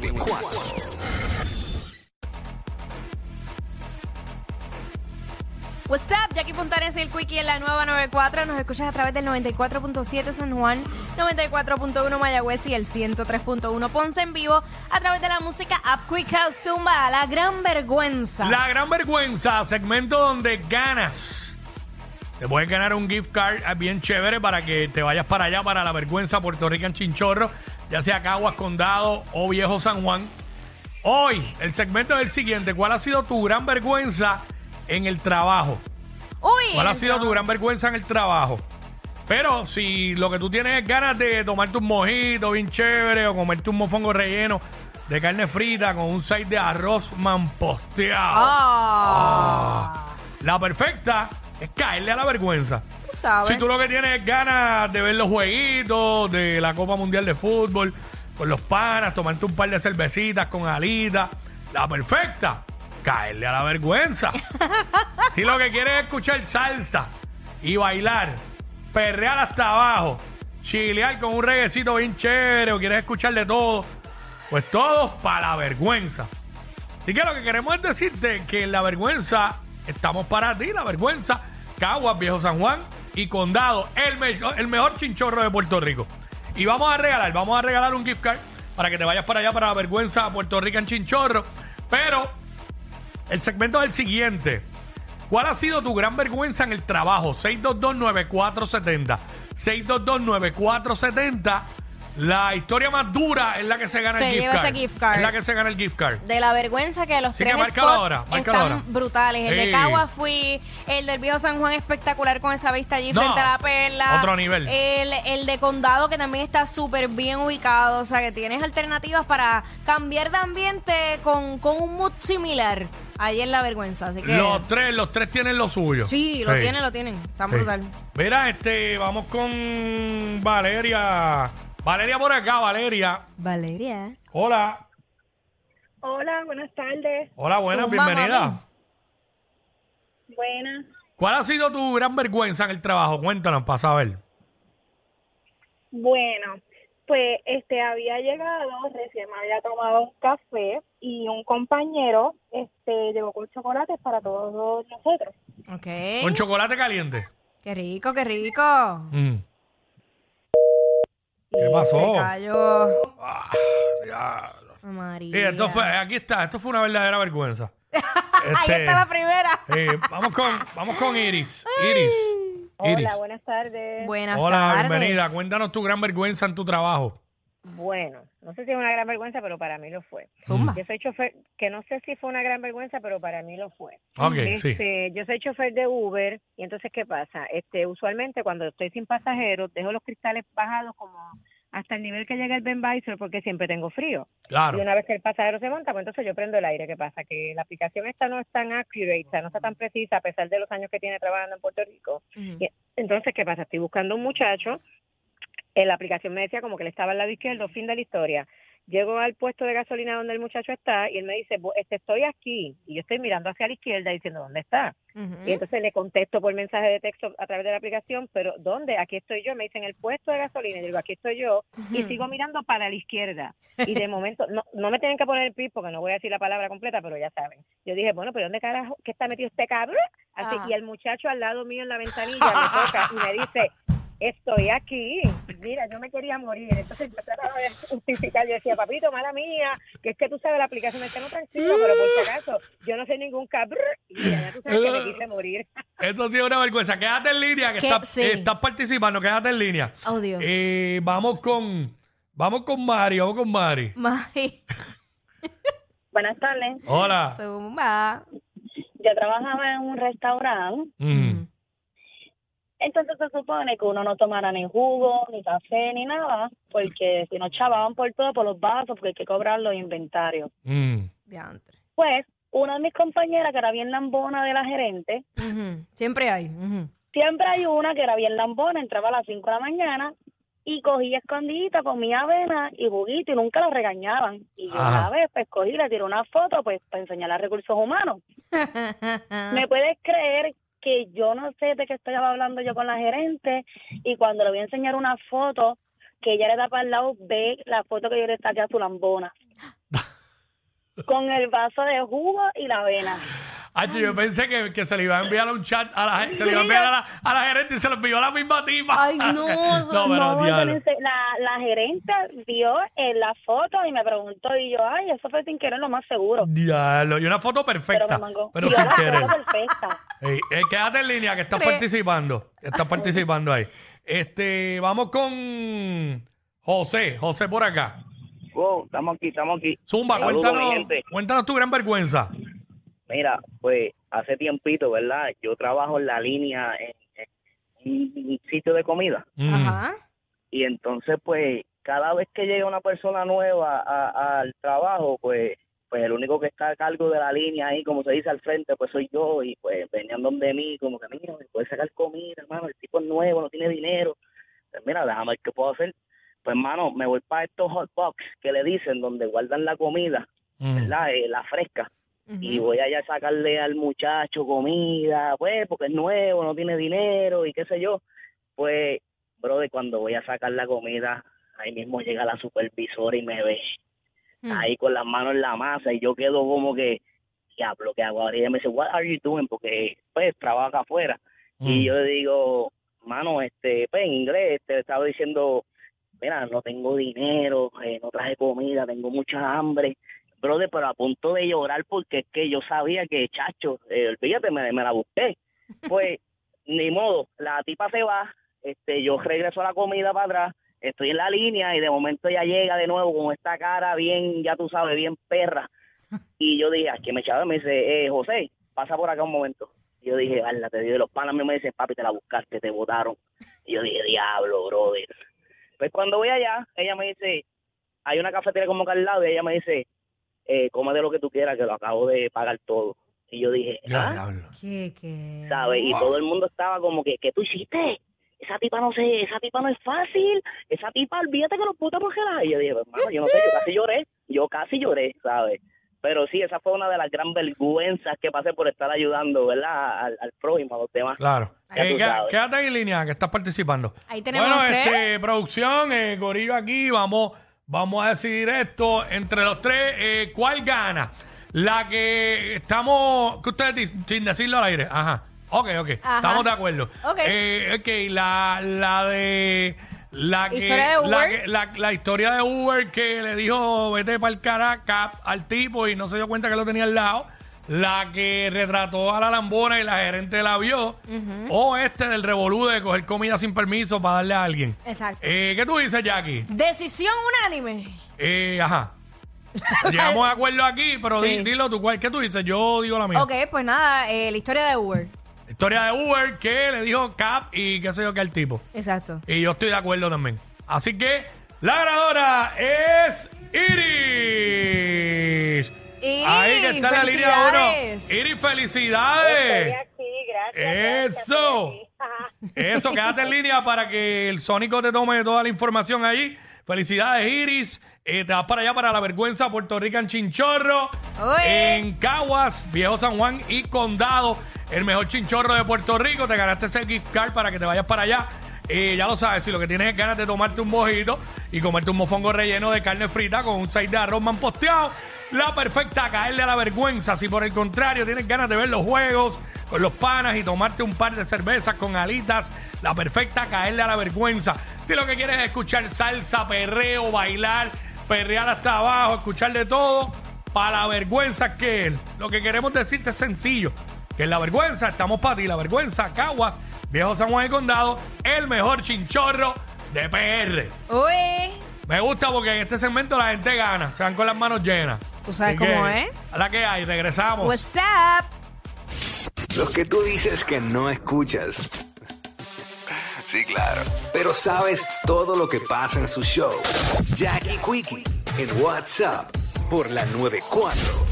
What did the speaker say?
94. What's up, Jackie Fontanes y el Quickie en la nueva 94. Nos escuchas a través del 94.7 San Juan, 94.1 Mayagüez y el 103.1 Ponce en vivo a través de la música Up Quick House Zumba, la gran vergüenza. La gran vergüenza, segmento donde ganas. Te puedes ganar un gift card eh, bien chévere para que te vayas para allá, para la vergüenza Puerto Rico en Chinchorro, ya sea Caguas, Condado o Viejo San Juan. Hoy, el segmento es el siguiente. ¿Cuál ha sido tu gran vergüenza en el trabajo? Uy, ¿Cuál ha sido tu gran vergüenza en el trabajo? Pero si lo que tú tienes es ganas de tomarte un mojito bien chévere o comerte un mofongo relleno de carne frita con un side de arroz mamposteado. Ah, La perfecta es caerle a la vergüenza. tú sabes. Si tú lo que tienes es ganas de ver los jueguitos de la Copa Mundial de Fútbol con los panas, tomarte un par de cervecitas con alitas, la perfecta, caerle a la vergüenza. si lo que quieres es escuchar salsa y bailar, perrear hasta abajo, chilear con un reguecito bien chévere o quieres escuchar de todo, pues todo para la vergüenza. Así que lo que queremos es decirte que la vergüenza estamos para ti, la vergüenza, Caguas, Viejo San Juan y Condado, el, me- el mejor chinchorro de Puerto Rico. Y vamos a regalar, vamos a regalar un gift card para que te vayas para allá para la vergüenza Puerto Rico en chinchorro. Pero el segmento es el siguiente. ¿Cuál ha sido tu gran vergüenza en el trabajo? 6229470. 6229470. La historia más dura es la que se gana Se el gift lleva card. ese gift card. Es la que se gana el gift card. De la vergüenza que los Así tres spots están brutales. El Sí. de Cagua fui, el del Viejo San Juan espectacular con esa vista allí No, frente a la perla. otro nivel. El, el de Condado que también está súper bien ubicado. O sea que tienes alternativas para cambiar de ambiente con, con un mood similar. Ahí en la vergüenza. Así que. Los tres, los tres tienen lo suyo. Sí, lo tienen, lo tienen. Está Sí. brutal. Mira, este, vamos con Valeria. Valeria por acá, Valeria. Valeria. Hola. Hola, buenas tardes. Hola, buenas, Zumba, bienvenida. mami. Buenas. ¿Cuál ha sido tu gran vergüenza en el trabajo? Cuéntanos para saber. Bueno, pues este había llegado, recién me había tomado un café y un compañero este llegó con chocolates para todos nosotros. Ok. Con chocolate caliente. Qué rico, qué rico. Mm. ¿Qué Y pasó? Se cayó. Ah, diablo. María. Sí, esto fue, aquí está, esto fue una verdadera vergüenza. Ahí Este, está la primera. eh, vamos con, vamos con Iris. Iris. Iris. Hola, buenas tardes. Buenas Hola, tardes. bienvenida. Cuéntanos tu gran vergüenza en tu trabajo. Bueno, no sé si es una gran vergüenza, pero para mí lo fue. Zumba. Yo soy chofer, que no sé si fue una gran vergüenza, pero para mí lo fue. Ok, sí. Este, Yo soy chofer de Uber y entonces ¿qué pasa? Este, usualmente cuando estoy sin pasajeros dejo los cristales bajados como hasta el nivel que llega el Ben Visor porque siempre tengo frío. Claro. Y una vez que el pasajero se monta, pues entonces yo prendo el aire. ¿Qué pasa? Que la aplicación esta no es tan accurate, no está tan precisa a pesar de los años que tiene trabajando en Puerto Rico. Y entonces, ¿qué pasa? Estoy buscando un muchacho. En la aplicación me decía como que él estaba al lado izquierdo, fin de la historia. Llego al puesto de gasolina donde el muchacho está y él me dice, "Bu- este, estoy aquí. Y yo estoy mirando hacia la izquierda diciendo, ¿dónde está? Y entonces le contesto por mensaje de texto a través de la aplicación, pero ¿dónde? Aquí estoy yo. Me dicen el puesto de gasolina. Y digo, aquí estoy yo. Y sigo mirando para la izquierda. Y de momento, no, no me tienen que poner el pip porque no voy a decir la palabra completa, pero ya saben. Yo dije, bueno, pero ¿dónde carajo? ¿Qué está metido este cabrón? Así, Ajá. y el muchacho al lado mío en la ventanilla me toca y me dice, estoy aquí. Mira, yo me quería morir. Entonces yo trataba de justificar. Yo decía, papito, mala mía, que es que tú sabes, la aplicación está no tranquilo, pero por si acaso, yo no soy ningún cabrón. Y ya tú sabes que me quise morir. Esto sí es una vergüenza. Quédate en línea, que estás, Sí. estás participando. Quédate en línea. Oh, Dios. Eh, vamos con, vamos con Mari, vamos con Mari. Mari. Buenas tardes. Hola. Zumba. Yo trabajaba en un restaurante, Mm. Entonces se supone que uno no tomara ni jugo, ni café, ni nada, porque si nos chavaban por todo, por los vasos, porque hay que cobrar los inventarios. Mm. Pues, una de mis compañeras, que era bien lambona de la gerente. Siempre hay. Siempre hay una que era bien lambona, entraba a las 5 de la mañana y cogía escondidita, comía avena y juguito y nunca la regañaban. Y yo una vez, pues cogí, le tiré una foto, pues para enseñar a recursos humanos. ¿Me puedes creer que yo no sé de qué estoy hablando yo con la gerente y cuando le voy a enseñar una foto que ella le da para el lado, ve la foto que yo le saqué a su lambona. con el vaso de jugo y la avena. Hacho, yo pensé que, que se le iba a enviar un chat a la gente, se le iba a enviar a la, a la gerente y se lo envió a la misma tipa. Ay, no, no, pero No, diablo. la, la gerente vio en la foto y me preguntó y yo, ay, eso fue sin querer lo más seguro. Diablo, y una foto Pero perfecta, me mangó. pero Vio sin la foto querer. perfecta. Ey, eh, quédate en línea que estás Tres. participando. Estás participando ahí. Este, vamos con José, José por acá. Wow, estamos aquí, estamos aquí. Zumba, Saludos, cuéntanos, gente. cuéntanos tu gran vergüenza. Mira, pues hace tiempito, ¿verdad? Yo trabajo en la línea en, en un sitio de comida. Mm. Ajá. Y entonces, pues, cada vez que llega una persona nueva a- al trabajo, pues, pues el único que está a cargo de la línea ahí, como se dice al frente, pues soy yo. Y pues venían donde mí, como que, mira, me puedes sacar comida, hermano, el tipo es nuevo, no tiene dinero. Pues mira, déjame ver qué puedo hacer. Pues, hermano, me voy para estos hot box que le dicen, donde guardan la comida, Mm. ¿verdad? Eh, la fresca. Y voy allá a sacarle al muchacho comida, pues, porque es nuevo, no tiene dinero y qué sé yo. Pues, brother, cuando voy a sacar la comida, ahí mismo llega la supervisora y me ve Mm. ahí con las manos en la masa y yo quedo como que, diablo, ¿qué hago ahora? Y ella me dice, what are you doing? Porque, pues, trabajo acá afuera. Y yo le digo, mano, este, pues, en inglés, te estaba diciendo, mira, no tengo dinero, eh, no traje comida, tengo mucha hambre. Brother, pero a punto de llorar porque es que yo sabía que, chacho, eh, olvídate, me, me la busqué. Pues, ni modo, la tipa se va, este, yo regreso a la comida para atrás, estoy en la línea y de momento ella llega de nuevo con esta cara bien, ya tú sabes, bien perra. Y yo dije, aquí me echaba, me dice, eh, José, pasa por acá un momento. Y yo dije, ala, te dio los panas me dicen, papi, te la buscaste, te votaron. Y yo dije, diablo, brother. Pues cuando voy allá, ella me dice, hay una cafetería como acá al lado, y ella me dice, eh, cómete lo que tú quieras, que lo acabo de pagar todo. Y yo dije, Ya, ¿ah? diablo. ¿Qué, qué? ¿sabes? Y todo el mundo estaba como que, ¿qué tú hiciste? Esa tipa no sé, esa tipa no es fácil, esa tipa, olvídate que los putos por Y yo dije, hermano, yo no sé, yo casi lloré, yo casi lloré, ¿sabes? Pero sí, esa fue una de las gran vergüenzas que pasé por estar ayudando, ¿verdad? Al, al prójimo, a los demás. Claro. Eh, quédate en línea que estás participando. Ahí tenemos bueno, tres. este, producción, eh, Corillo aquí, vamos, vamos a decidir esto entre los tres. eh, ¿Cuál gana? La que estamos, que ustedes dicen, sin decirlo al aire. Ajá. Ok, ok. Ajá. Estamos de acuerdo. Ok. Eh, ok, la, la de. La que, Historia de La, Uber. que- la- la historia de Uber que le dijo vete para el Caracas al tipo y no se dio cuenta que lo tenía al lado. La que retrató a la lambona y la gerente la vio. O este del revolú de coger comida sin permiso para darle a alguien. Exacto. Eh, ¿Qué tú dices, Jackie? Decisión unánime. Eh, ajá. Llegamos de acuerdo aquí, pero di- Sí. dilo tú, ¿cuál? ¿qué tú dices? Yo digo la mía. Ok, pues nada, eh, la historia de Uber. Historia de Uber que le dijo Cap y qué sé yo qué al tipo. Exacto. Y yo estoy de acuerdo también. Así que la ganadora es Iris. Ahí que está en la línea uno. felicidades. Iris, Estoy felicidades. aquí, gracias. Eso. gracias. Eso, quédate en línea para que el Sónico te tome toda la información ahí. Felicidades, Iris. Eh, te vas para allá para la vergüenza Puerto Rico en Chinchorro. Oye. En Caguas, Viejo San Juan y Condado. El mejor chinchorro de Puerto Rico. Te ganaste ese gift card para que te vayas para allá. Eh, ya lo sabes, si lo que tienes es ganas de tomarte un mojito y comerte un mofongo relleno de carne frita con un side de arroz posteado, la perfecta caerle a la vergüenza. Si por el contrario tienes ganas de ver los juegos con los panas y tomarte un par de cervezas con alitas, la perfecta caerle a la vergüenza. Si lo que quieres es escuchar salsa, perreo, bailar, perrear hasta abajo, escuchar de todo, para la vergüenza que es. Lo que queremos decirte es sencillo. Que en la vergüenza estamos para ti. La vergüenza, Caguas, Viejo San Juan y Condado, el mejor chinchorro de PR. Uy. Me gusta porque en este segmento la gente gana. Se van con las manos llenas. Tú sabes Así cómo que, es. A la que hay, regresamos. What's up? Los que tú dices que no escuchas. Sí, claro. Pero sabes todo lo que pasa en su show. Jackie Quickie en WhatsApp por la 94.